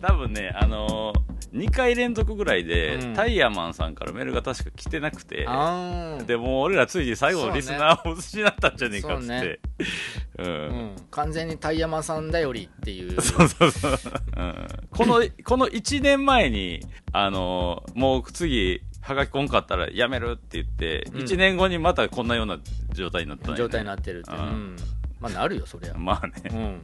多分ねあのー、2回連続ぐらいで、うん。タイヤマンさんからメールが確か来てなくて。あー。でもう俺らついに最後のリスナーを失ったんじゃねえかっつって。う,、うん。ん、完全にタイヤマンさん頼りっていう。そうそうそう、うん、このこの1年前にあのーもう次はがきこんかったらやめるって言って、うん。1年後にまたこんなような状態になったんやね。状態になってるって、う。うん。ん。まあなるよそりゃ、まあね。うん。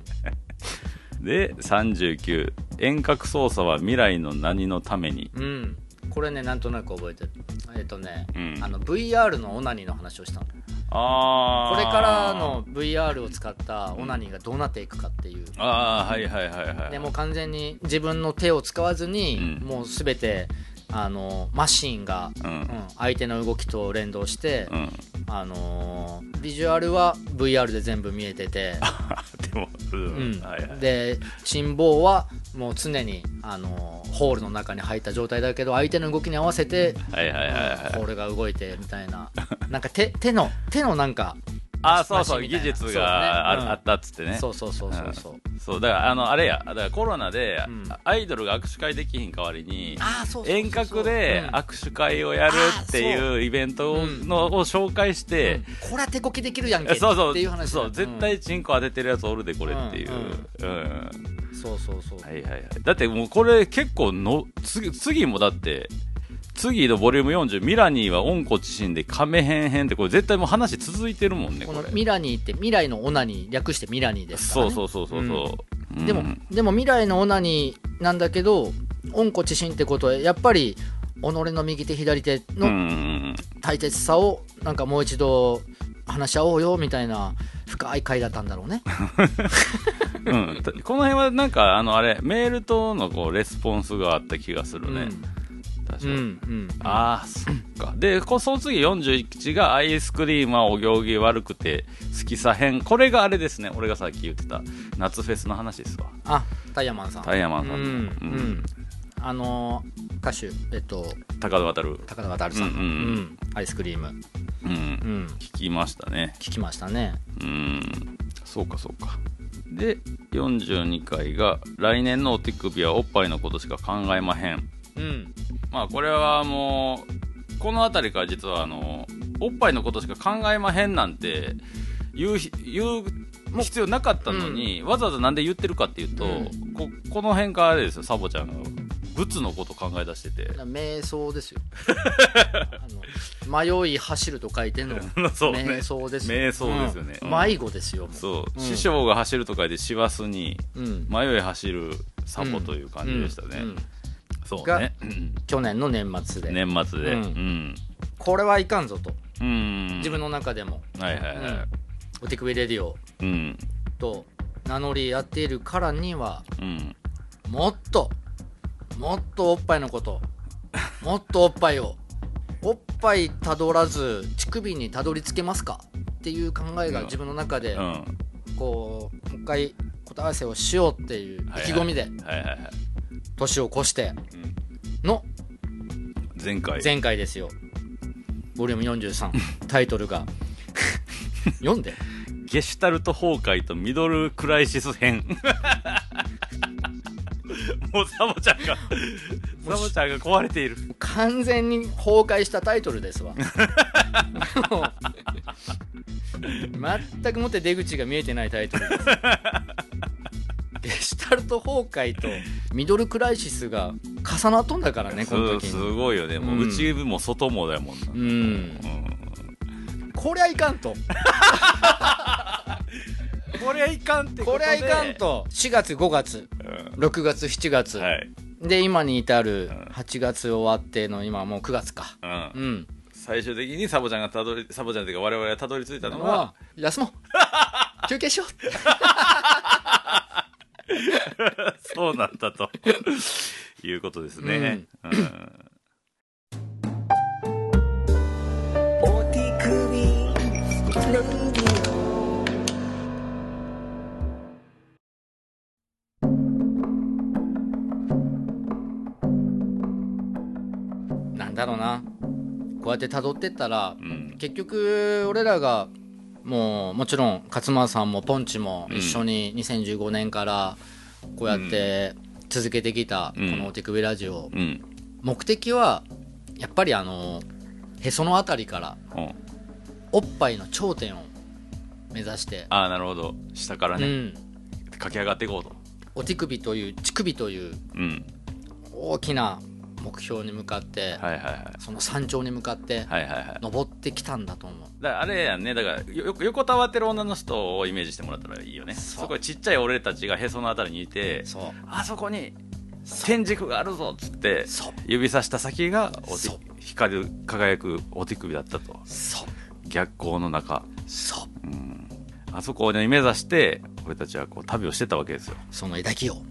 で39遠隔操作は未来の何のために？うん、これねなんとなく覚えてる。えっ、とね、うん。あの VR のオナニーの話をしたの。ああこれからの VR を使ったオナニーがどうなっていくかっていう、ああはいはいはいはい。でもう完全に自分の手を使わずに、うん。もう全てあのマシンが、うん。うん相手の動きと連動して、うん。あのービジュアルは VR で全部見えてて、でもう、うん。んはいはい。で心房はもう常に、あのーホールの中に入った状態だけど相手の動きに合わせてはいはいはいはい。ホールが動いてみたいな。なんか手手の手のなんかああそうそう技術そうね。があ,、うん。あったっつってね。そうそうそうそうそう、そうだからあのあれやだからコロナで、うん。アイドルが握手会できひん代わりに遠隔でうん。握手会をやるっていうイベントのを紹介して、うん。これは手こきできるやんけそうそうっていう話だそう絶対チンコ当ててるやつおるでこれっていう、うんそうそうそう、はいはいはい。だってもうこれ結構の次次もだって次のボリューム40ミラニーは温故知新でカメヘン編ってこれ絶対もう話続いてるもんねこれ。ミラニーって未来のオナニー略してミラニーですから、ね、そうそうそうそうそう、うん。でも、でも未来のオナニーなんだけど温故知新ってことはやっぱり己の右手左手うんうのん大切さをなんかもう一度話し合おうよみたいな深い回だったんだろうね。うん、うん、この辺はなんかあのあれメールとのこうレスポンスがあった気がするね、確かに、うんうん。ああそっか。でこその次41がアイスクリームはお行儀悪くて好きさ編。これがあれですね。俺がさっき言ってた夏フェスの話ですわ。あタイヤマンさん。タイヤマンさんの。うん、ううん。ん、あのー歌手えっと高田渡る高田渡さんの、うんうん。うんアイスクリーム、うん。うん、聞きましたね。聞きましたね。うん。そうかそうか。で42回が来年のお手首はおっぱいのことしか考えまへんうん。まあこれはもうこの辺りから実はあのおっぱいのことしか考えまへんなんて言うひ言う必要なかったのに、わざわざなんで言ってるかっていうと、うん。ここの辺からあれですよサボちゃんが。仏のこと考え出してて。瞑想ですよ。迷い走ると書いての そうね。瞑想ですよ。瞑想ですよね。うん。うん。迷子ですよそう、うん。師匠が走ると書いて師走にうん。迷い走るサボという感じでしたね、うん。うんそうがねうん。去年の年末で、年末で。ううん。んこれはいかんぞと。うん。自分の中でも、はいはいはい。お手首レディオ。うん。と名乗りやっているからにはうん。もっともっとおっぱいのこと もっとおっぱいをおっぱいたどらず乳首にたどり着けますか？っていう考えが自分の中でうん。こうもう一回答え合わせをしようっていう意気込みで。はいはいはい年を越してうん。の前回。前回ですよ。ボリューム43 タイトルが。読んで。ゲシュタルト崩壊とミドルクライシス編。もうサボちゃんがサボちゃんが壊れている。完全に崩壊したタイトルですわ。全くもって出口が見えてないタイトルですゲシュタルト崩壊とミドルクライシスが重なっとんだからねこの時すごいよね。もううん。内部も外もだもんな、うん。うんこりゃいかんと。これはいかんってこりゃいかんと。4月5月。6月7月、はい、で今に至るうん。8月終わっての今もう9月か。うん。うん。最終的にサボちゃんがたどりサボちゃんっていうか我々がたどり着いたのはは休もう。休憩しよう そうなんだと。いうことですね、うん。お手首レディオなんだろうな。こうやって辿ってったらうん。結局俺らがもうもちろん勝間さんもポンチも一緒に2015年からこうやって続けてきたこうん。の「お手首ラジオ」うん。目的はやっぱりあのへそのあたりからうん。おっぱいの頂点を目指して、ああなるほど。下からね、うん、駆け上がっていこうと。お手首という乳首といううん。大きな目標に向かって、はいはいはい。その山頂に向かって登ってきたんだと思うだあれやんね。だからよ横たわってる女の人をイメージしてもらったらいいよね。そこにちっちゃい俺たちがへそのあたりにいてあそこに天竺があるぞっつって指さした先がお光る輝くお手首だったと。逆光の中。そう。うん。あそこをね目指して俺たちはこう旅をしてたわけですよ。その枝木を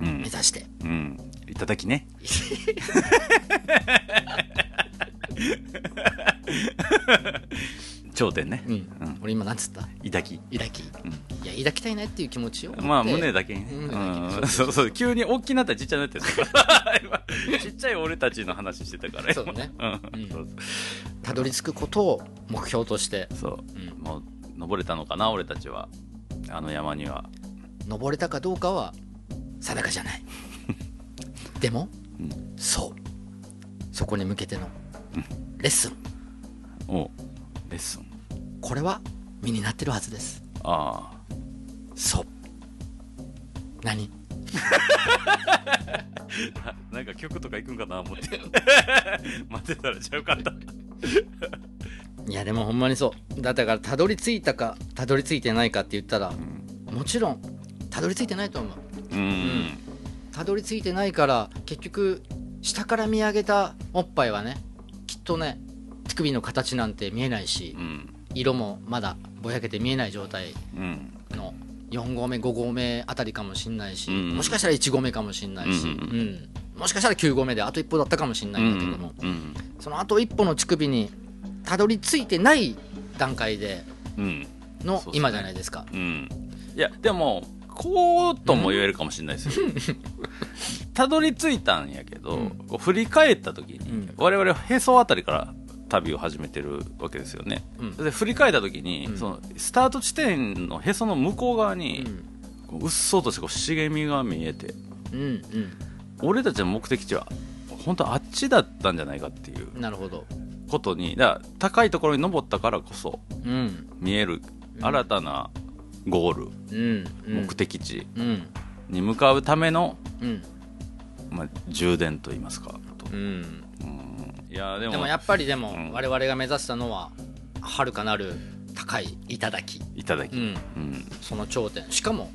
うん。目指して。うん。いただきね 頂点ね。うん、うん。俺今なんつった？いたき。抱き、いや抱きたいなっていう気持ちをまあ胸だけにそうそう急に大きなったらちっちゃなってちっちゃい俺たちの話してたからそうね。うん。うん。そうたどり着くことを目標として。そう、うん。もう登れたのかな俺たちは。あの山には。登れたかどうかは定かじゃない。でも、うん。そう。そこに向けてのレッスン。おレッスンこれは身になってるはずです。ああ。そう。何？あ なんか曲とか行くんかな思って。待ってたらちゃうかった。いやでもほんまにそう。だったからたどり着いたかたどり着いてないかって言ったらもちろんたどり着いてないと思う。うん。たどり着いてないから結局下から見上げたおっぱいはねきっとね乳首の形なんて見えないしうん。色もまだぼやけて見えない状態うん。の4合目5合目あたりかもしんないし、うん。もしかしたら1合目かもしんないし、ううんん。もしかしたら9合目であと一歩だったかもしんないんだけども、うんそのあと一歩の乳首にたどり着いてない段階でうん。の今じゃないですか。うん。いやでもこうとも言えるかもしれないですよ。たどり着いたんやけど、振り返った時に、うん。我々へそあたりから旅を始めてるわけですよね、うん。で振り返った時に、うん。そのスタート地点のへその向こう側うに、ん。こううっそうとしてこう茂みが見えてうん俺たちの目的地は本当あっちだったんじゃないかっていううんなるほど。ことにだから高いところに登ったからこそうん。見える新たなゴール、うんうん。目的地うん。に向かうための、うん。まあ、充電と言いますかと。うんうんいやでもでもやっぱりでもうん。我々が目指したのははるかなる高い頂いただき、うん。うん。その頂点。しかも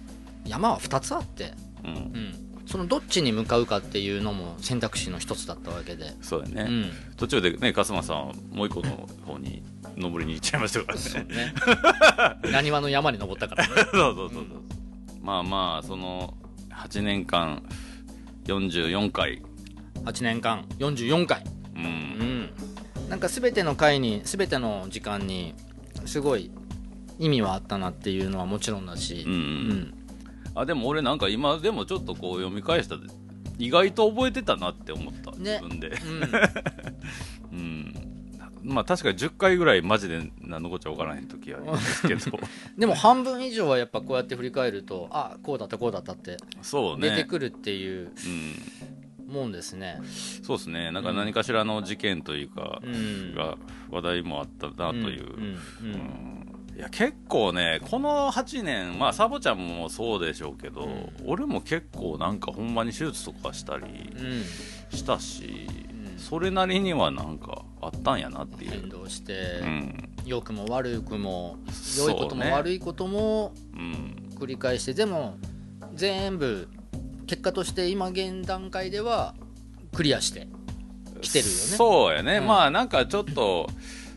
山は2つあって、うん。うん、そのどっちに向かうかっていうのも選択肢の一つだったわけで、そうだね、うん、途中でね勝間さんもう一個の方に登りに行っちゃいましたからね。ね。なにわの山に登ったからね。そうそうそうそう、まあまあその8年間44回。8年間44回なんか全ての回に全ての時間にすごい意味はあったなっていうのはもちろんだしうん、ううん。んあでも俺なんか今でもちょっとこう読み返したで意外と覚えてたなって思った、ね。自分で。うん。うん。まあ確かに10回ぐらいマジで何のこっちゃ分からへん時ありますけど。でも半分以上はやっぱこうやって振り返るとあこうだったこうだったってそうね。出てくるっていううんもんですね。そうですね。なんか何かしらの事件というか、うん。が話題もあったなという、いや結構ねこの8年まあサボちゃんもそうでしょうけど、うん。俺も結構なんかほんまに手術とかしたりうん。したし、うん。それなりにはなんかあったんやなっていう、変動して、うん。良くも悪くも良いことも悪いこともうん、繰り返してでも全部結果として今現段階ではクリアして来てるよね。そうやね、うん。まあなんかちょっと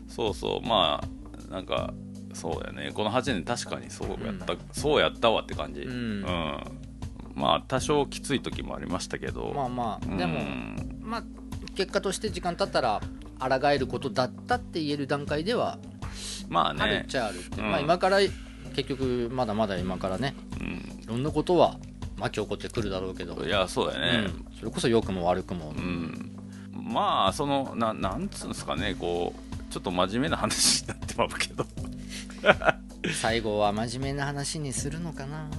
そうそう。まあなんかそうやね。この8年確かにそうやった、そうやったわって感じ、うん。まあ多少きつい時もありましたけど。まあまあ。うん。でも、まあ結果として時間経ったら抗えることだったって言える段階ではまああるっねちゃあるって、うん。まあ今から結局まだまだ今からね。うん。いろんなことは巻き起こってくるだろうけど、いやそうやね。うん。それこそ良くも悪くも、うん、まあそのななんつうんですかね。こうちょっと真面目な話になってまうけど。最後は真面目な話にするのかな。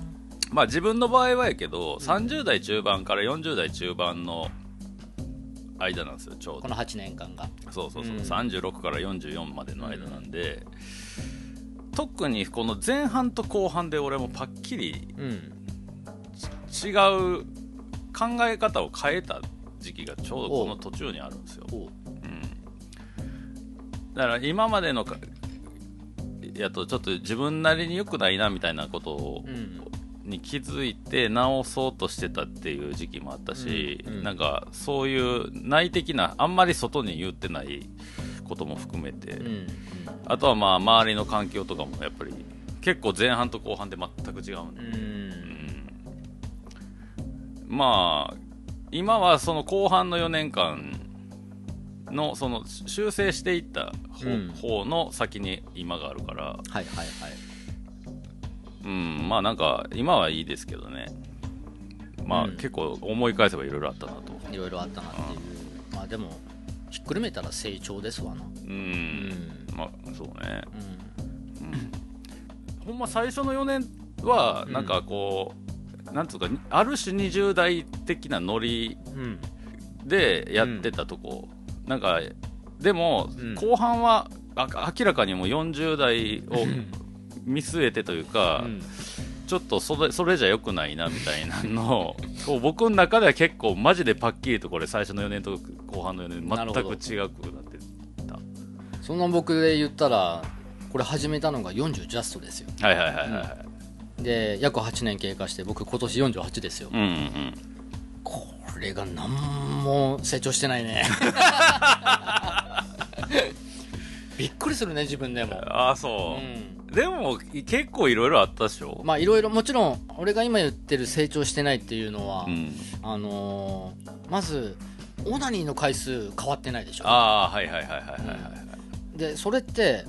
まあ自分の場合はやけど、30代中盤から40代中盤の間なんですよちょうど。この8年間が。そうそうそう、うん。36から44までの間なんで、特にこの前半と後半で俺もパッキリうん違う考え方を変えた時期がちょうどこの途中にあるんですよ、おう。うん、だから今までのかやとちょっと自分なりに良くないなみたいなことを、うん。に気づいて直そうとしてたっていう時期もあったし、うん。うん。なんかそういう内的なあんまり外に言ってないことも含めて、うん。あとはまあ周りの環境とかもやっぱり結構前半と後半で全く違うんで、うんうんまあ今はその後半の4年間のその修正していった方,、うん方の先に今があるから、はいはいはい。うん、まあなんか今はいいですけどね。まあ、うん結構思い返せばいろいろあったなと。いろいろあったなっていう。まあでもひっくるめたら成長ですわな。うん、うまあそうね。うん。ほんま最初の4年はうんなんかこう、なんつうかある種20代的なノリうんでやってたとこ、なんかでも、うん。後半はあ明らかにもう40代を見据えてというか、うん。ちょっとそれそれじゃよくないなみたいなのを僕の中では結構マジでパッキリとこれ最初の4年と後半の4なるほど年全く違くなってた。そんな僕で言ったらこれ始めたのが40ジャストですよ。はいはいはいはいはいで約8年経過して僕今年48ですよ。うんうんこれが何も成長してないね。びっくりするね自分でも、ああそう。う、ん、でも結構いろいろあったでしょ、まあいろいろもちろん俺が今言ってる成長してないっていうのは、うん、あのーまずオナニーの回数変わってないでしょ？ああはいはいはいはいはいはいでそれって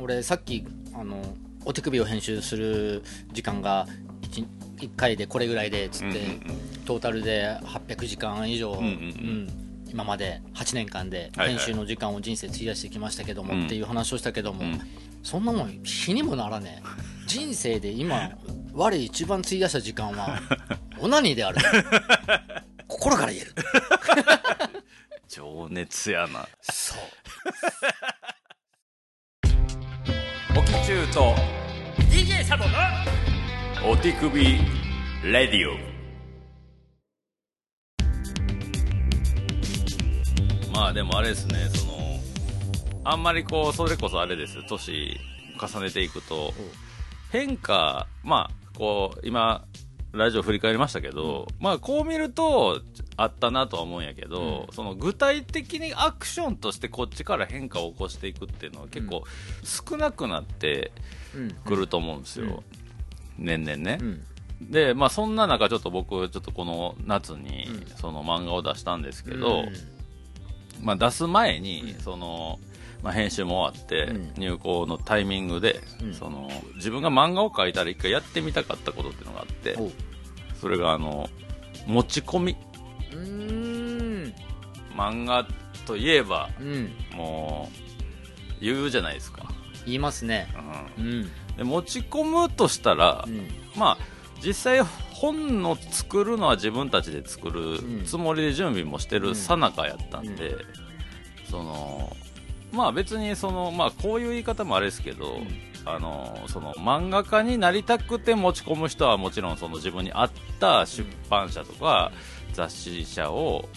俺さっきあのお手首を編集する時間が 1, 回でこれぐらいでつって、うんうんトータルで800時間以上、んうんうん。今まで8年間ではいはい。編集の時間を人生費やしてきましたけども、うん。っていう話をしたけども、うん。そんなもん日にもならねえ。人生で今 我一番費やした時間はオナニーである。心から言える。情熱やな。そうサボのお手首レディオ。まあでもあれですねそのあんまりこうそれこそあれです。年重ねていくと変化まあこう今ラジオ振り返りましたけど、まあこう見るとあったなとは思うんやけど、その具体的にアクションとしてこっちから変化を起こしていくっていうのは結構少なくなってうんくると思うんですよ、年々ね、うん。でまあそんな中ちょっと僕ちょっとこの夏にうん。その漫画を出したんですけど、うん。まあ、出す前にその、まあ、編集も終わってうん。入稿のタイミングで、うん。その自分が漫画を描いたら一回やってみたかったことっていうのがあってそれがあの持ち込み。漫画といえばうん。もう言うじゃないですか、言いますね。うん。うん。で持ち込むとしたら、うん。まあ実際本の作るのは自分たちで作るん。つもりで準備もしてるさなかやったんで、そのまあ別にそのまあこういう言い方もあれですけど、あのその漫画家になりたくて持ち込む人はもちろんその自分に合った出版社とか雑誌社を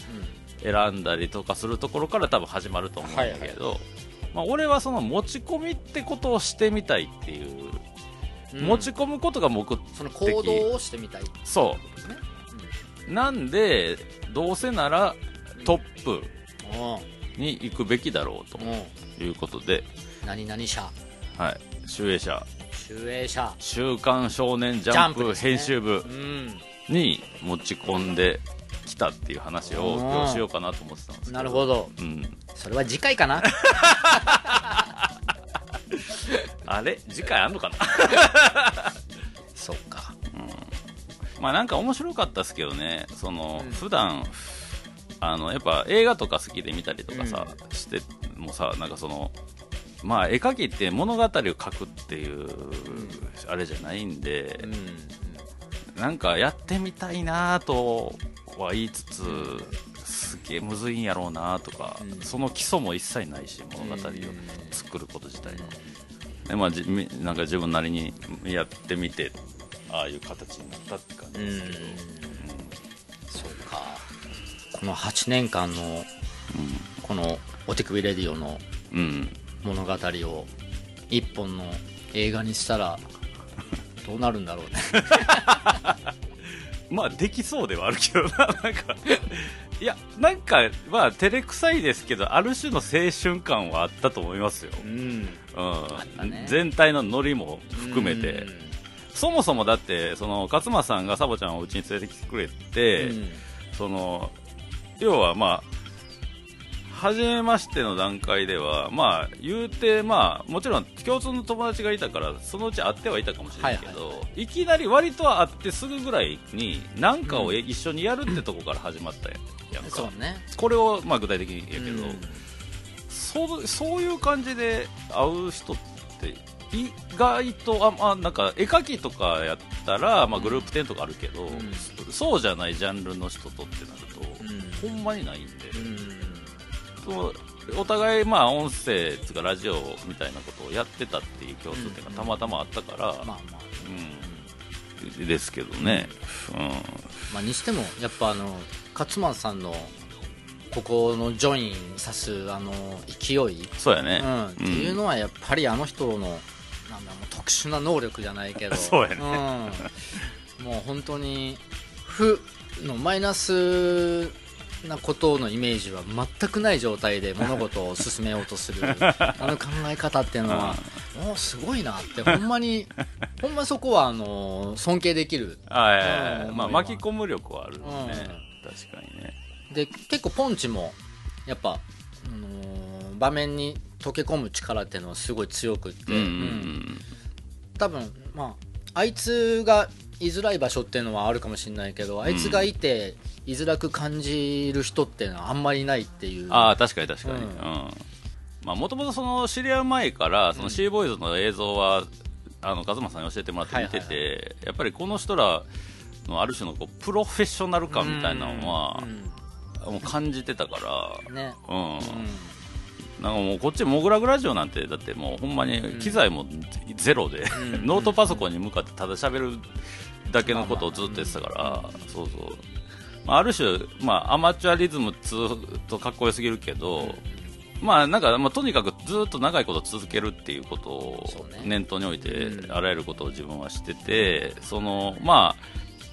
選んだりとかするところから多分始まると思うんだけど、まあ、俺はその持ち込みってことをしてみたいっていう、うん。持ち込むことが目的。その行動をしてみたいってそことですね。う。なんでどうせならトップうん。に行くべきだろうとうんうんいうことで、何々社はい、集英社。集英社「週刊少年ジジャンプ」編集部うん。に持ち込んできたっていう話をうん今日しようかなと思ってたんですけど。なるほど。うん、それは次回かな？あれ？次回あんのかな？そっか。まあなんか面白かったですけどね。その、うん。普段あのやっぱ映画とか好きで見たりとかさ、してもさなんかそのまあ絵描きって物語を描くっていう、あれじゃないんで、うん。なんかやってみたいなとは言いつつすげえむずいんやろうなとか、うん。その基礎も一切ないし物語を作ること自体の、でまあ、なんか自分なりにやってみてああいう形になったって感じうんですけど、そうか。この8年間のこの「お手首レディオ」の物語を一本の映画にしたらどうなるんだろうね まあできそうではあるけどな なんか。いやなんかまあ照れくさいですけどある種の青春感はあったと思いますよ、うん。うん。ね。全体のノリも含めて、そもそもだってその勝間さんがサボちゃんをうちに連れてきてくれて、うん。その要はまあ初めましての段階ではまあ言うてまあもちろん共通の友達がいたからそのうち会ってはいたかもしれないけど、いきなり割と会ってすぐぐらいに何かをえ一緒にやるってとこから始まったや。んか、ね。これをまあ具体的に言うけど、うん。そうそういう感じで会う人って意外とあ、まあ、なんか絵描きとかやったら、まあ、グループ展とかあるけど、ん。そうじゃないジャンルの人とってなると、うん。ほんまにないんで、うんそのお互いまあ音声つかラジオみたいなことをやってたっていう共通点がたまたまあったから、まあまあうん。ですけどね、うん。まあ、にしてもやっぱあの勝間さんのここのジョインさすあの勢い、そうやね、うん、っていうのはやっぱりあの人のなんだもう特殊な能力じゃないけど。そうやね。うん、もう本当に負のマイナスなことのイメージは全くない状態で物事を進めようとする あの考え方っていうのは、もうすごいなってほんまに ほんまそこはあの尊敬できる。はいはいはいうんまあ、巻き込む力はあるね、うん。確かにね。で結構ポンチもやっぱ、あのー場面に溶け込む力っていうのはすごい強くって、うんうん。うん。多分まああいつが居づらい場所っていうのはあるかもしれないけどあいつがいて居づらく感じる人っていうのはあんまりいないっていう。ああ確かに確かに。ううん。んまあもともとその知り合う前からそのシーボーイズの映像は、あの勝間さんに教えてもらって見てて、はいはいやっぱりこの人らのある種のこうプロフェッショナル感みたいなのはう、んもう感じてたかうんね。ら、うん。うん。なんかもうこっちモグラグラジオなんてだってもうほんまに機材もゼロで、ん。ノートパソコンに向かってただ喋るだけのことをずっとやってたから、そうそう、まあ、ある種、まあ、アマチュアリズムっつうとかっこよすぎるけど、まあなんか、まあ、とにかくずっと長いこと続けるっていうことを念頭に置いて、うん。あらゆることを自分はしてて、そのまあ、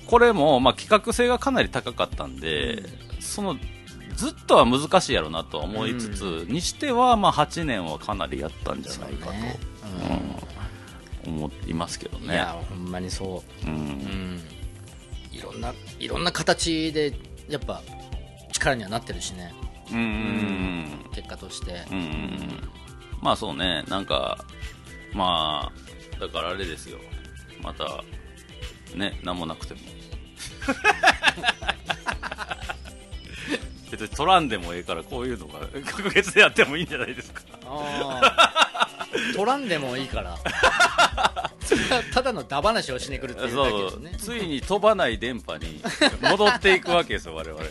これも、まあ、企画性がかなり高かったんで、そのずっとは難しいやろうなとは思いつつ、にしては、まあ、8年はかなりやったんじゃないかと、ね。うん思いますけどね。いやほんまにそう。うん。うん。いろんないろんな形でやっぱ力にはなってるしね。うんうんうん。結果として。うんうんうん。まあそうね。なんかまあだからあれですよ。またね何もなくても。別に取らんでもええからこういうのが 確月でやってもいいんじゃないですか。取らんでもいいからただのダ話をしに来るっていうだけそうですねついに飛ばない電波に戻っていくわけですよ 我々。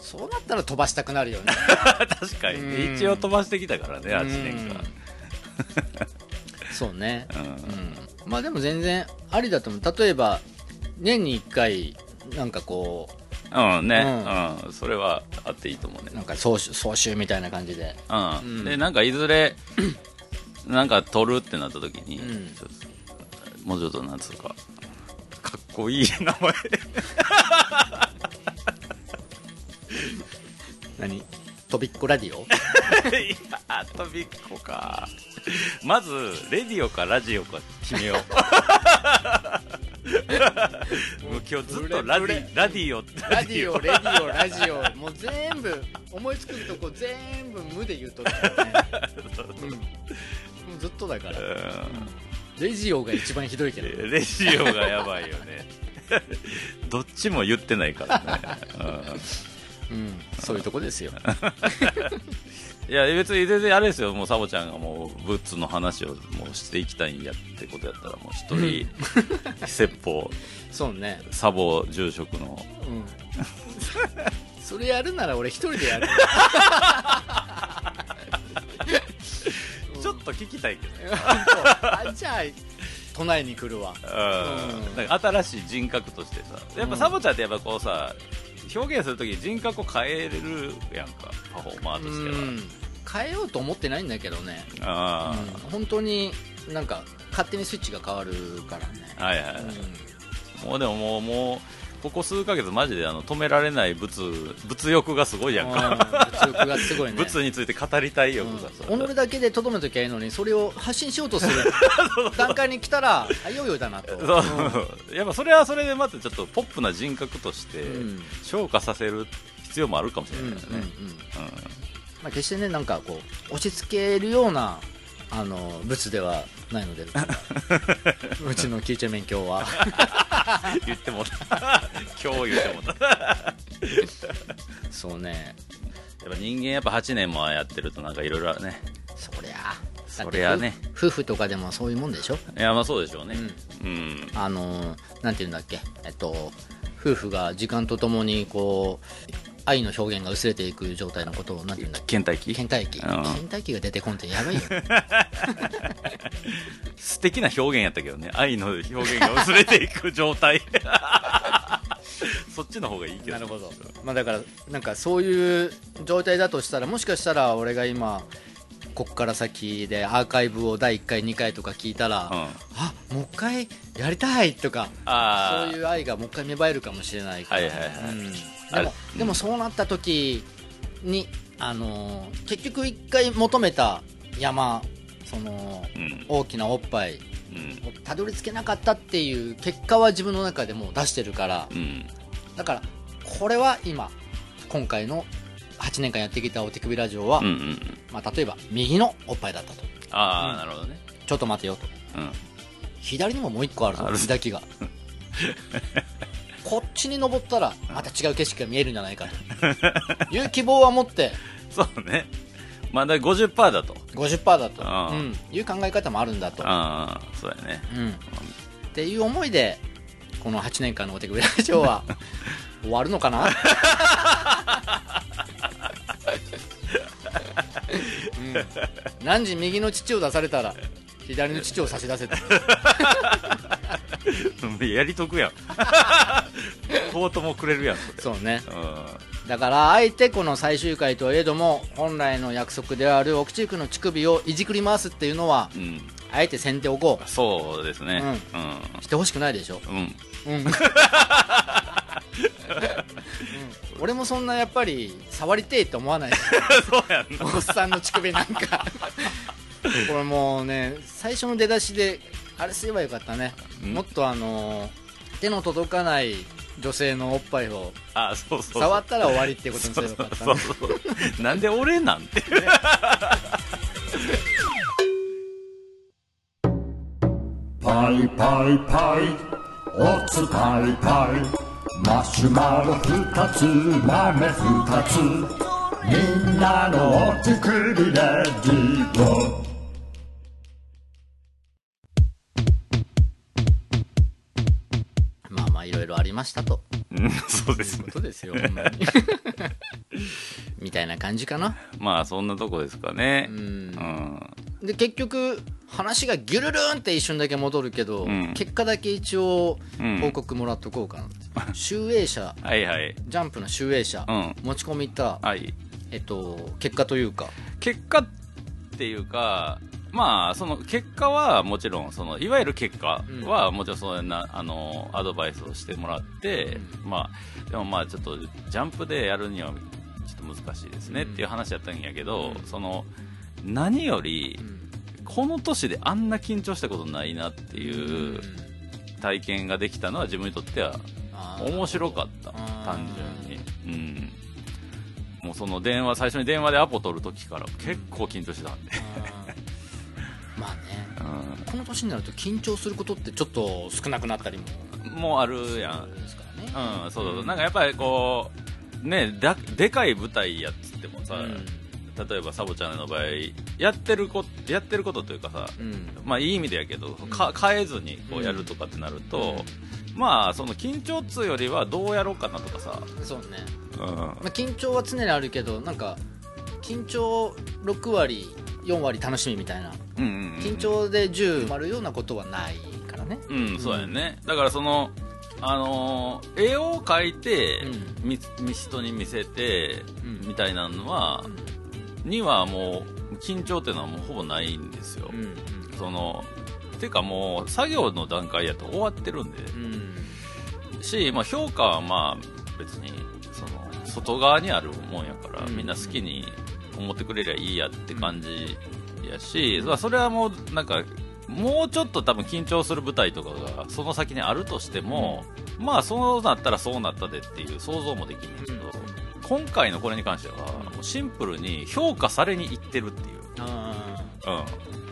そうなったら飛ばしたくなるよね。確かにね。うん。一応飛ばしてきたからね8年間。そうね。うん。うん。まあでも全然ありだと思う。例えば年に1回なんかこうんね、ううん。それはあっていいと思うね。うなんか総集総集みたいな感じで。うん。うん。でなんかいずれなんか撮るってなった時に、うん。もうちょっとなんつうかかっこいい名前。何？とびっこラディオ？いや飛びっこか。まずレディオかラジオか決めよう。もう今日ずっとラディラディオ。ラディオレディオラジオ。もう全部思いつくとこ全部無で言うとるからね、ずっとだから。うん。レジオが一番ひどいけどレジオがやばいよね。どっちも言ってないからね、うん、そういうとこですよ。うん、いや別に全然あれですよ。もうサボちゃんがもうブッツの話をもうしていきたいんやってことやったらもう一人説法。そうね。サボ住職の。うん。それやるなら俺一人でやる と聞きたいけど、あじゃあ都内に来るわ。うん、新しい人格としてさ。やっぱサボちゃんってやっぱこうさ表現するときに人格を変えれるやんか。パフォーマーとしては、うん。変えようと思ってないんだけどね、あうん。本当になんか勝手にスイッチが変わるからね、あ、はいはいはい、うもうでももうもうここ数ヶ月マジであの止められない物物欲がすごいやんん、か、物欲がすごいね。物について語りたい欲がさ、うん、己だけでとどめときゃいいのにそれを発信しようとする。段階に来たらあいよいよだなと。そう、やっぱそれはそれでまたちょっとポップな人格としてうん。昇華させる必要もあるかもしれうんうんうん。ないよね、まあ、決してねなんかこう押し付けるようなあの物ではないので。うちのキーチェメン今日は。うん言ってもうた。今日言ってもうた。やそうね。っぱ人間やっぱ8年もやってるとなんかいろいろね。そりゃ。そりゃね。夫夫婦とかでもそういうもんでしょ？いやまあそうでしょうね。うん、あのなんていうんだっけ？えっと夫婦が時間とともにこう愛の表現が薄れていく状態のことをなんていうんだっけ？倦怠期？倦怠期。うん。倦怠期が出てこんってやばいよ。素敵な表現やったけどね。愛の表現が薄れていく状態。そっちの方がいいけどなるほど、まあ、だからなんかそういう状態だとしたらもしかしたら俺が今こっから先でアーカイブを第1回2回とか聞いたら、うん。あもう一回やりたいとかそういう愛がもう一回芽生えるかもしれないから、はいはいはい。うんでもでもそうなった時に、あのー結局一回求めた山そのうん。大きなおっぱいたどり着けなかったっていう結果は自分の中でもう出してるからうん。だからこれは今今回の8年間やってきたお手首ラジオは、うんうんまあ、例えば右のおっぱいだったと。ああ、うん。なるほどね。ちょっと待てよと。うん。左にももう一個あるぞある左きが こっちに登ったらまた違う景色が見えるんじゃないかと。いう希望は持って。そうね。まだ50%だと。50%だと、ああ。うん、いう考え方もあるんだと、ああそうやね。うん、っていう思いでこの8年間のお手首ラジオは 終わるのかな、うん、何時右の父を出されたら左の父を差し出せと。やりとくやんコートもくれるやんそれそうね。うだからあえてこの最終回といえども本来の約束である奥地区の乳首をいじくり回すっていうのはん、うん、あえて先手おこそうですね。うしてほしくないでしょ、うん、うん、うん。うん俺もそんなやっぱり触りてえって思わない？しそうやんな。おっさんの乳首なんか。これもうね最初の出だしであれすればよかったね。うん。もっとあの手の届かない女性のおっぱいをあそうそうそう。触ったら終わりってことにすればよかったなんで俺なんて。パイパイパイ。おつパイパイ。マシュマロ二つ豆二つ。みんなのお手首レディオまろありましたと。うん そうですね。いうことですよほんまに。みたいな感じかな。まあそんなとこですかね。ううん。んで結局話がギュルルンって一瞬だけ戻るけど、うん。結果だけ一応うん。報告もらっとこうかな、集英社。はいはい。ジャンプの集英社、うん。持ち込みった、はい。えっと、結果というか。結果っていうかまあその結果はもちろんそのいわゆる結果はもちろんそんなあのアドバイスをしてもらって、まあでもまあちょっとジャンプでやるにはちょっと難しいですねっていう話やったんやけど、その何よりこの年であんな緊張したことないなっていう体験ができたのは自分にとっては面白かった単純に。うん。もうその電話最初に電話でアポ取る時から結構緊張してたんで、この年になると緊張することってちょっと少なくなったりももあるやん。ですからね。うんそうそうそう。なんかやっぱりこうねだでかい舞台やっつってもさ、例えばサボちゃんの場合やってるこやってることというかさ、うん。うんまあいい意味でやけど、か変えずにこうやるとかってなると、まあその緊張っつうよりはどうやろうかなとかさ、そうね、うん、まあ、緊張は常にあるけどなんか緊張6割4割楽しみみたいな。うんうんうん緊張で10丸るようなことはないからね。うんそうやね。だからそのあのー絵を描いて、うみみ人に見せて、うん。みたいなのは、にはもう緊張っていうのはもうほぼないんですよ、うん。そのてかもう作業の段階やと終わってるんで、うん。し、まあ、評価はまあ別にその外側にあるもんやから、うん。みんな好きに思ってくれりゃいいやって感じやし、まあそれはもうなんかもうちょっと多分緊張する舞台とかがその先にあるとしても、まあそうなったらそうなったでっていう想像もできるんだけど、今回のこれに関してはもうシンプルに評価されにいってるっていう。あうあ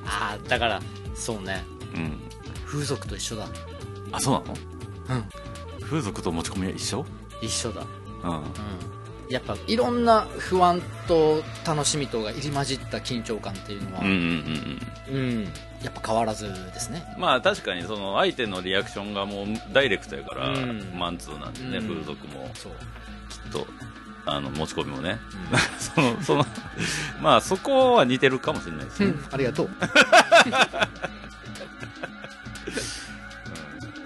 あだからそうね。んうん。風俗と一緒だ。あそうなの？うん。風俗と持ち込みは一緒？一緒だ。うん。うんやっぱいろんな不安と楽しみとが入り混じった緊張感っていうのは、うんうんうんうん。うん。やっぱ変わらずですね。まあ確かにその相手のリアクションがもうダイレクトやから、うん。マンツーなんでね、うん。風俗も。そう、きっとあの持ち込みもね、そのそのまあそこは似てるかもしれないですね、うん、ありがとう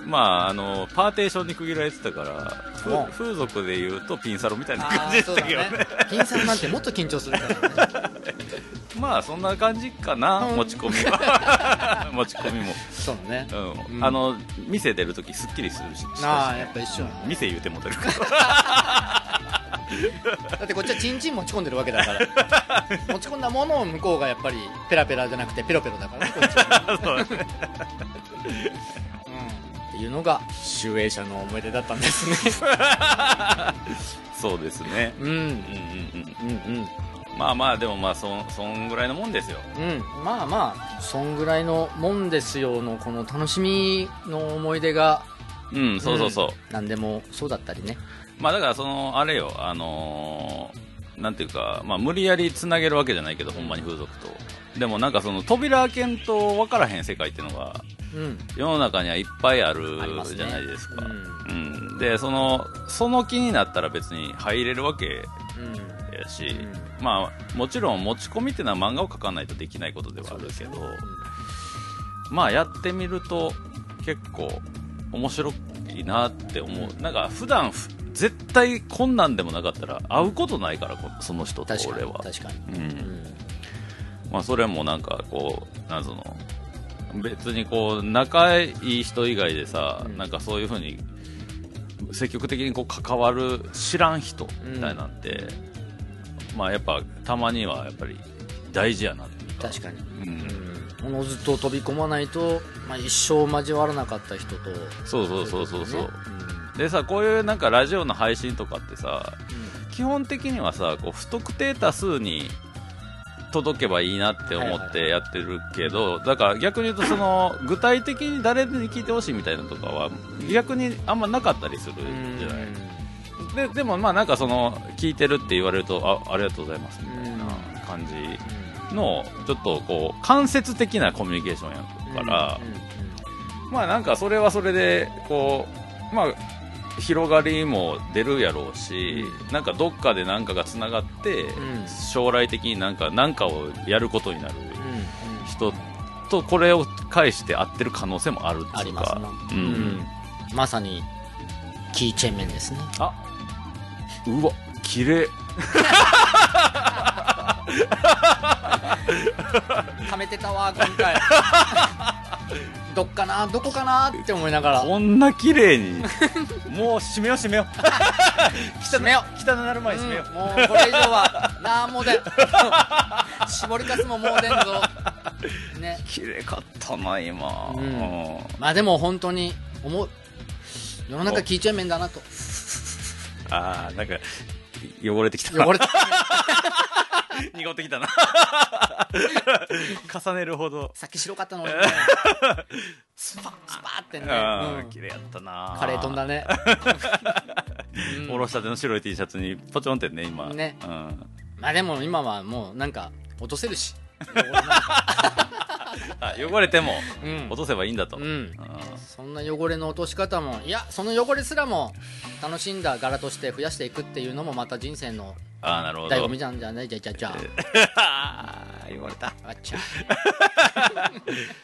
まああのパーテーションに区切られてたから風俗でいうとピンサロみたいなあ感じでしたけどね。ピンサロなんてもっと緊張するからね。まあそんな感じかな、うん。持ち込みは。持ち込みも、そうね。うん。うん。あの店出るときすっきりするしああやっぱ一緒やな店言うても出る。か らだってこっちはチンチン持ち込んでるわけだから。持ち込んだものを向こうがやっぱりペラペラじゃなくてペロペロだからねこっちは、いうのが集英社の思い出だったんですね。そうですね。うん。うんうんうんうんうん。まあまあでもまあそんそんぐらいのもんですよ。うん。まあまあそんぐらいのもんですよのこの楽しみの思い出が。うんそうそうそう、ん。何でもそうだったりね。まあだからそのあれよあのーなんていうか、まあ、無理やりつなげるわけじゃないけどほんまに風俗と。でもなんかその扉開けんと分からへん世界っていうのがうん世の中にはいっぱいあるじゃないですか。うん。うん。でそのその気になったら別に入れるわけうん。やし、ん。まあもちろん持ち込みっていうのは漫画を描かないとできないことではあるけど、まあやってみると結構面白いなって思う。なんか普段ふ絶対こんなんでもなかったら会うことないからこその人と確かに俺は確かに。ううん。んまあそれもなんかこうなんその別にこう仲いい人以外でさ、うん。なんかそういうふうに積極的にこう関わる知らん人みたいなんて、まあやっぱたまにはやっぱり大事やなっていうか。確かに。うん。うんおのずと飛び込まないと、まあ、一生交わらなかった人とそうそうそうそうそう。ね。でさこういうなんかラジオの配信とかってさ基本的にはさこう不特定多数に届けばいいなって思ってやってるけど、だから逆に言うとその具体的に誰に聞いてほしいみたいなのとかは逆にあんまなかったりするうんじゃない、ででもまあなんかその聞いてるって言われるとあありがとうございますみたいな感じのちょっとこう間接的なコミュニケーションやから、まあなんかそれはそれでこうまあ広がりも出るやろうし、なんかどっかで何かがつながって、ん。将来的になんか何かをやることになるうん。うん人とこれを返して合ってる可能性もあるっていうか。ありますな、ううん。んまさにキーチェーン面ですね。あうわ綺麗 貯めてたわ今回 どっかなどこかなって思いながら。こんな綺麗に。もう閉めよう閉めよう。閉めよ汚なる前に閉めよう、うんもうこれ以上はなんもでん。絞りかすももう出んぞ。ね。綺麗かったな今、うん。うん。まあでも本当に思う。世の中キーチェーン面だなと。ああなんか汚れてきた。汚れた 濁ってきたな。重ねるほど。さっき白かったのスパッスパッってね、うん。綺麗やったな。カレー飛んだね、う んおろしたての白い T シャツにポチョンってね今。ね。うん、まあでも今はもうなんか落とせるし。あ汚れてもうん。落とせばいいんだと、そんな汚れの落とし方もいやその汚れすらも楽しんだ柄として増やしていくっていうのもまた人生のああなるほど。醍醐味なんじゃない？じゃじゃじゃあ。ー。言われた。あっちゃ。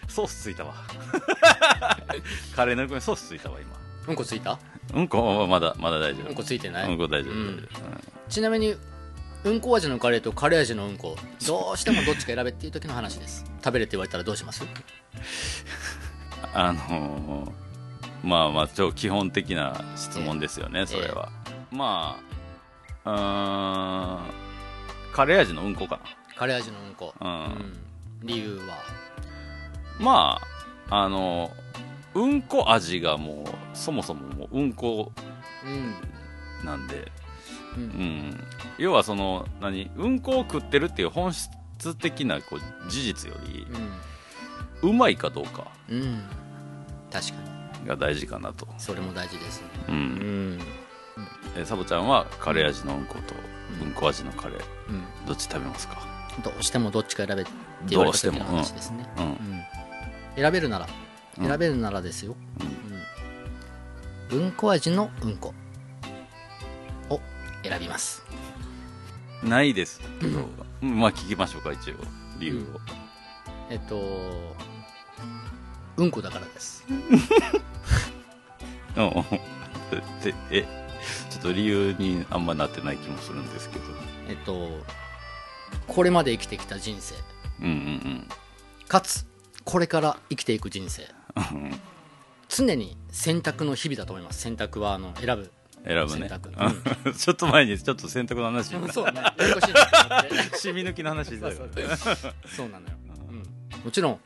ソースついたわ。カレーの横にソースついたわ今。うんこついた？うんこまだまだ大丈夫。うんこついてない、うんこ大丈夫、うん。ちなみにうんこ味のカレーとカレー味のうんこ。どうしてもどっちか選べっていう時の話です。食べれって言われたらどうします？夫あのーまあまあ超基本的な質問ですよね、それは、まあうーんカレー味のうんこかカレー味のうんこ、なうん、うん。理由は？まああのうんこ味がもうそもそももううんこうん。なんでううん。ん要はその何？うんこを食ってるっていう本質的なこう事実よりうまいかどうかうん、うん、確かに。が大事かなと、それも大事ですね。う、うん。ん。えサボちゃんはカレー味のうんことうんうん。こ味のカレーうん。どっち食べますか？どうしてもどっちか選べって言われた時の話ですね。うん。うん。選べるなら。うん。選べるならですよ、うん、うん。こ味のうんこ。を選びます。ないです。けど、うん。まあ聞きましょうか一応理由を、えっとうんこだからです。う。えちょっと理由にあんまなってない気もするんですけど。えっとこれまで生きてきた人生。うんうん。かつこれから生きていく人生。うん。常に選択の日々だと思います。選択はあの選ぶ選ぶね。ちょっと前にちょっと選択の話。そうね。染み抜きの話だそうそう。なのよ、うん、もちろん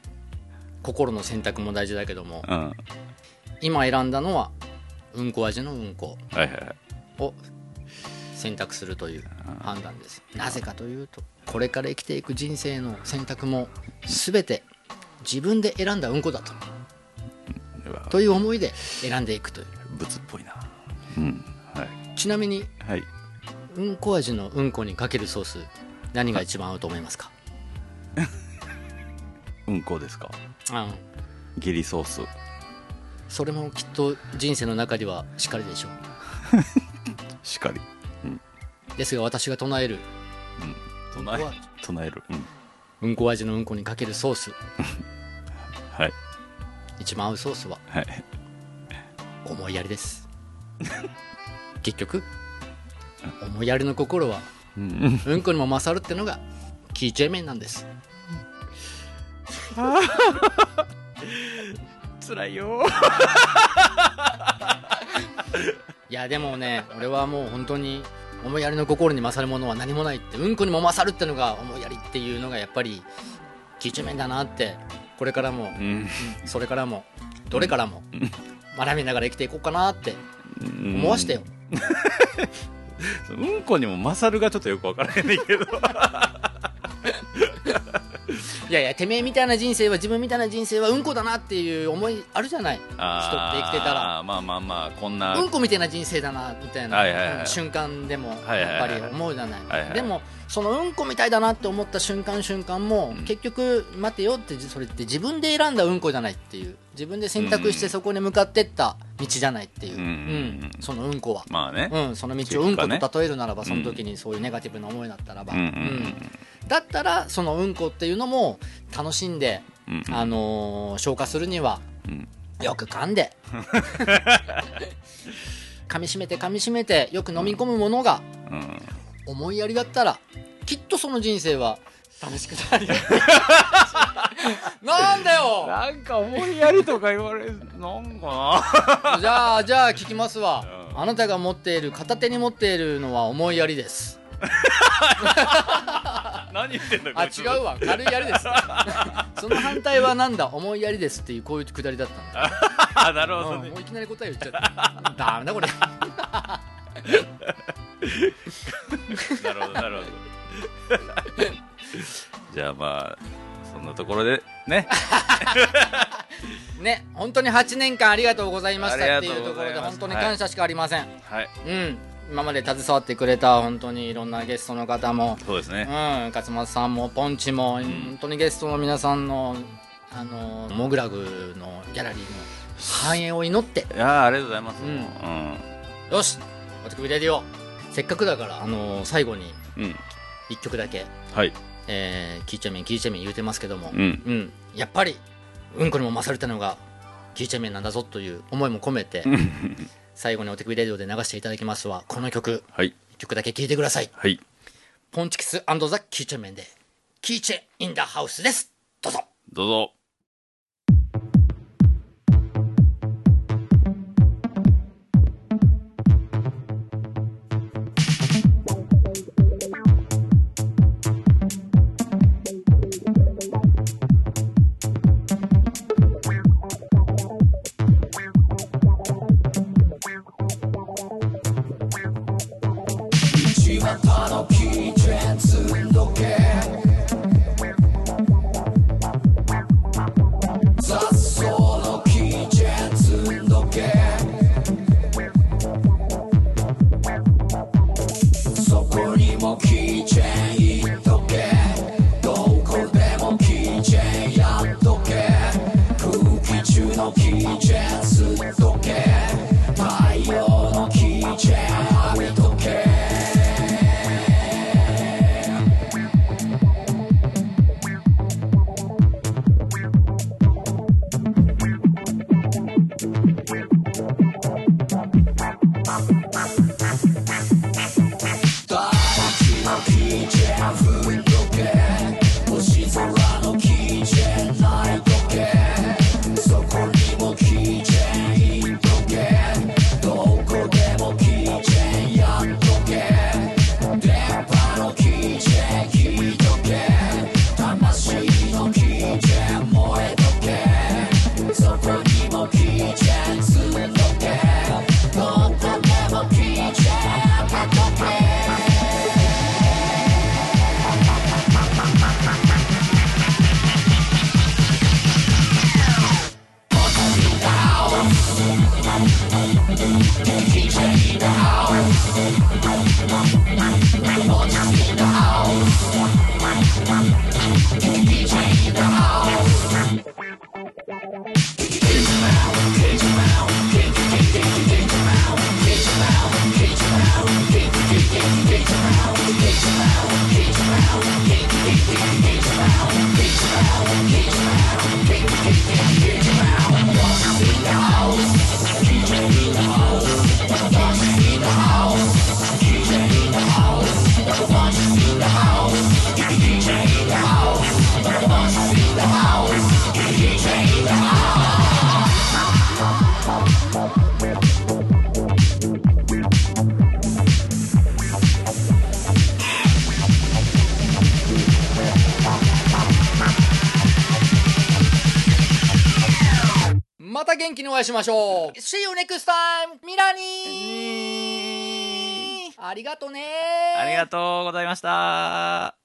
心の選択も大事だけどもうん。今選んだのはうんこ味のうんこ。を選択するという判断です。なぜかというとこれから生きていく人生の選択も全て自分で選んだうんこだと。という思いで選んでいくという。物っぽいなうん。はい。ちなみにはい。うんこ味のうんこにかけるソース何が一番合うと思いますか？うんこですか？あギリソース。それもきっと人生の中ではしっかりでしょ しかり。うですが私が唱える。唱えうんこは唱える。うん。うんこ味のうんこにかけるソース。はい。一番合うソースは？はい。思いやりです 結局思いやりの心はうん。うんこにも勝るってのがキーチェーメンなんです。辛いよ。いやでもね俺はもう本当に思いやりの心に勝るものは何もないってうんこにも勝るってのが思いやりっていうのがやっぱりキーチェーメンだなってこれからもうん。それからもどれからも学びながら生きていこうかなってうん思わしてよ。うん。こにも勝るがちょっとよく分からへんねんけど。いやいやてめえみたいな人生は自分みたいな人生はうんこだなっていう思いあるじゃない？人って生きてたら。まあまあまあこんな。うんこみたいな人生だなみたいな、はいはいはい。瞬間でもやっぱり思うじゃない,、はいはいでもそのうんこみたいだなって思った瞬間瞬間も、うん。結局待てよってそれって自分で選んだうんこじゃないっていう。自分で選択してそこに向かってった道じゃないっていう、うん。うん。そのうんこは、まあね。うん、その道をうんこと例えるならばその時にそういうネガティブな思いだったらば、うんだったらそのうんこっていうのも楽しんで、うんうん。あのー消化するにはうん。よく噛んで。噛みしめて噛みしめてよく飲み込むものがうん。思いやりだったらきっとその人生は楽しくなるよ なんだよ！なんか思いやりとか言われるなんか じゃあじゃあ聞きますわ、うん。あなたが持っている片手に持っているのは思いやりです。な何言ってんだあ違うわ。軽いやりです。その反対はなんだ？思いやりですっていうこういうくだりだったんだ。あ なるほどね。うんもういきなり答え言っちゃった。ダメだこれ。なるほどなるほど。じゃあまあそんなところでね。ね本当に8年間ありがとうございましたっていうところで本当に感謝しかありません、はい。うん今まで携わってくれた本当にいろんなゲストの方もそうですね。うん、勝松さんもポンチも、本当にゲストの皆さんのあのモグラグのギャラリーの繁栄を祈って。いやーありがとうございます。うん。うん。よしお手首レディオせっかくだからあの最後にうん。1曲だけはい。えー、キーチャメンキーチャメン言うてますけども、うん。うん、やっぱりうんこにも勝れたのがキーチャメンなんだぞという思いも込めて 最後にお手首レディオで流していただきますはこの曲。はい。1曲だけ聴いてください。はい。ポンチキスザ・キーチェメンでキーチェ・イン・ダ・ハウスですどうぞどうぞまた元気にお会いしましょう。See you next time ミラニー。ありがとね。ありがとうございました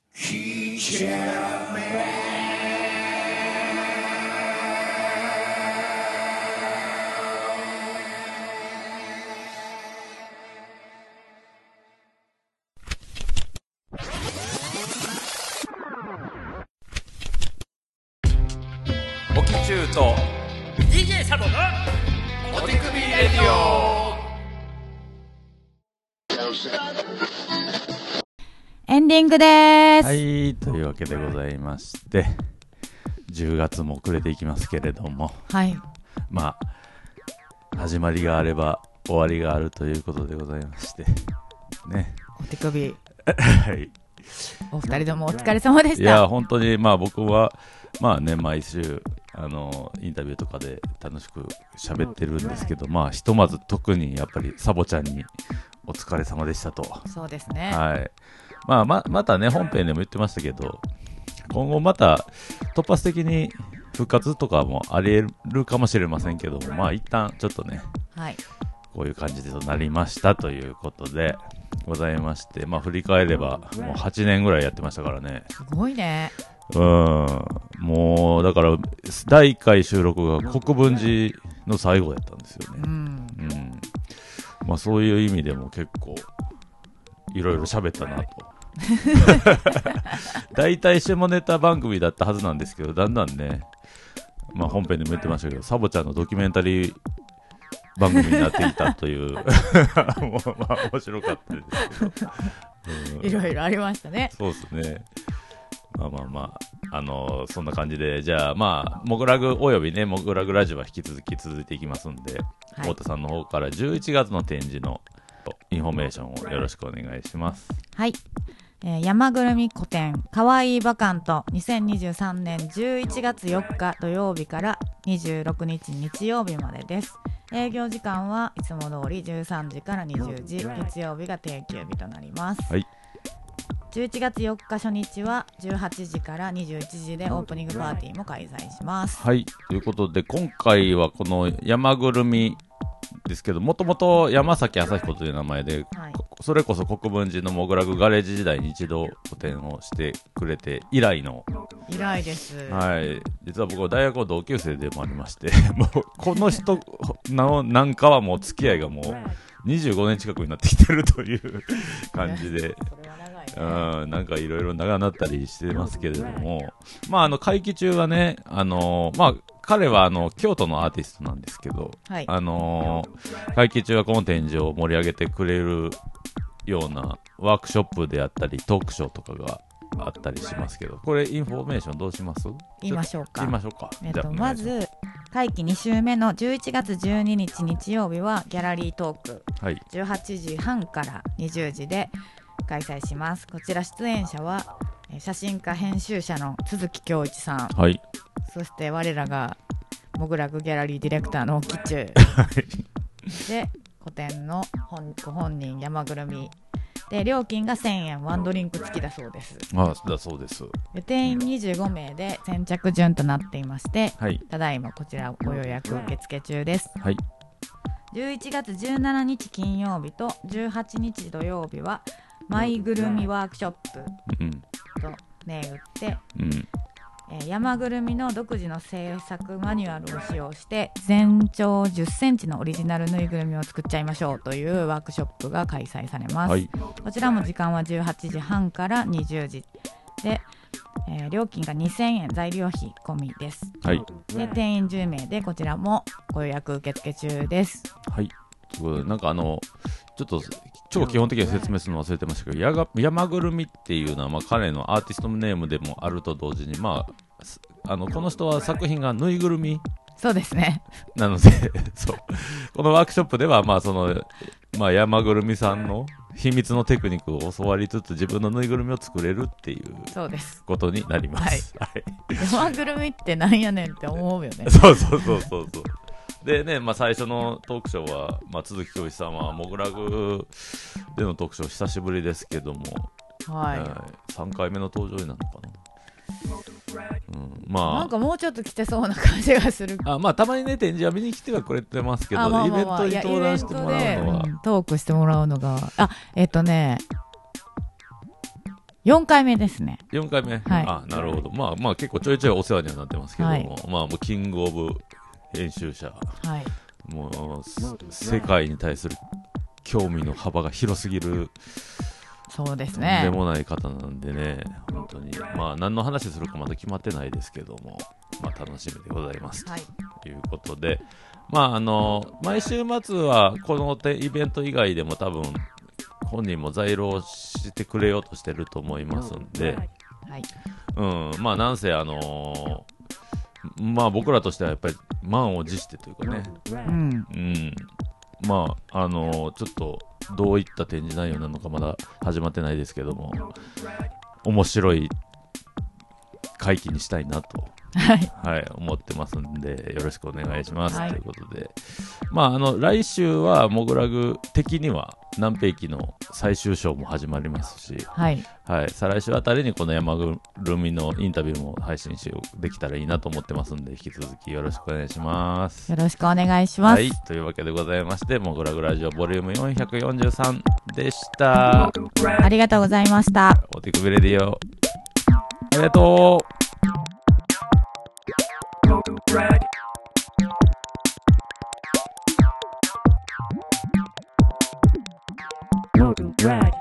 おきちゅうと DJ サボのお手首レディオエンディングです。はいというわけでございまして10月も遅れていきますけれどもはい。まあ始まりがあれば終わりがあるということでございましてねお手首、はいお二人ともお疲れ様でいやした。本当にまあ僕はまあね毎週あのインタビューとかで楽しく喋ってるんですけどまあひとまず特にやっぱりサボちゃんにお疲れ様でしたとそうですね。はいまあままたね本編でも言ってましたけど今後また突発的に復活とかもあり得るかもしれませんけどもまあ一旦ちょっとねはい。こういう感じでとなりましたということでございまして、まあ振り返ればもう8年ぐらいやってましたからね。すごいね。うん。もう、だから、第1回収録が国分寺の最後やったんですよね。うん。うん。まあそういう意味でも結構、いろいろ喋ったなと。大体下ネタ番組だったはずなんですけど、だんだんね、まあ本編でも言ってましたけど、サボちゃんのドキュメンタリー番組になっていたという、もうまあ面白かったですけど。うんいろいろありましたね。そうですね。まあまあまあ、あのそんな感じで、じゃあまあ、モグラグおよびね、モグラグラジオは引き続き続いていきますんで、はい太田さんの方から11月の展示のインフォメーションをよろしくお願いします。はい。えー山ぐるみ個展かわいいバカント2023年11月4日土曜日から26日日曜日までです。営業時間はいつも通り13時から20時、月曜日が定休日となります。はい。11月4日初日は18時から21時でオープニングパーティーも開催します。はい。ということで、今回はこの山ぐるみですけど、もともと山崎朝彦という名前で、はい。こそれこそ国分寺のモグラグガレージ時代に一度個展をしてくれて以来の以来です。はい。実は僕は大学の同級生でもありまして、もう、この人のなんかはもう付き合いがもう25年近くになってきてるという感じで。うん、なんかいろいろ長なったりしてますけれども、まあ、あの、会期中はね、あのまあ、彼はあの、京都のアーティストなんですけど、はい。あの会期中はこの展示を盛り上げてくれるようなワークショップであったり、トークショーとかがあったりしますけど、これインフォメーションどうします？言いましょうか。言いましょうか。えっと、ま、ず会期2週目の11月12日日曜日はギャラリートーク。はい。18時半から20時で開催します。こちら出演者はえー写真家編集者の都築響一さん。はい。そして我らがモグラグギャラリーディレクターのキッチュで個展の本ご本人山ぐるみで料金が1000円ワンドリンク付きだそうですあだそうです。で定員25名で先着順となっていましてはい。ただいまこちらご予約受付中ですはい。11月17日金曜日と18日土曜日はマイぐるみワークショップうん。と銘打って、うん。えー山ぐるみの独自の制作マニュアルを使用して全長1 0センチのオリジナルぬいぐるみを作っちゃいましょうというワークショップが開催されます、はい。こちらも時間は18時半から20時で、えー料金が2000円材料費込みですはい。で定員10名でこちらもご予約受付中ですはい。ということで、なんかあの、ちょっと、超基本的に説明するの忘れてましたけど、やが山ぐるみっていうのは、まあ、彼のアーティストネームでもあると同時に、まあ、すあの、この人は作品がぬいぐるみそうですねなので、そう。このワークショップでは、まあ、その、まあ、山ぐるみさんの秘密のテクニックを教わりつつ、自分のぬいぐるみを作れるっていうそうですことになります。はい。山ぐるみってなんやねんって思うよね そうそうそうそうそう。でね、まあ、最初のトークショーは、まあ、都築教一さんは、モグラグでのトークショー久しぶりですけども、はい、はい。3回目の登場になるのかな。うん、まあ。なんかもうちょっと来てそうな感じがする。あ、まあ、たまにね、展示は見に来てはくれてますけど、あまあイベントに登壇してもらうのは。トークしてもらうのが。あえっとね4回目ですね。4回目、はい。あなるほど、まあまあ、結構ちょいちょいお世話にはなってますけども、はい。まあ、もうキングオブ編集者、はい。もうす世界に対する興味の幅が広すぎる、そうですとんねでもない方なんでね、本当に、まあ、何の話するかまだ決まってないですけども、まあ、楽しみでございます。はい。ということで、まあ、あの毎週末はこのてイベント以外でも多分本人も在労してくれようとしてると思いますんで、はい。うん、まあなんせあのーまあ僕らとしてはやっぱり満を持してというかね、うん。うん、まああのーちょっとどういった展示内容なのかまだ始まってないですけども面白い会期にしたいなと、はい。はい、思ってますんでよろしくお願いします、はい。ということで。まああの来週はモグラグ的には南平記の最終章も始まりますし、はい。はい、再来週あたりにこの山ぐるみのインタビューも配信しできたらいいなと思ってますんで、引き続きよろしくお願いします。よろしくお願いします、はい、というわけでございまして、モグラグラジオボリューム443でした。ありがとうございました。お手首レディオ。ありがとう。to brag. To brag.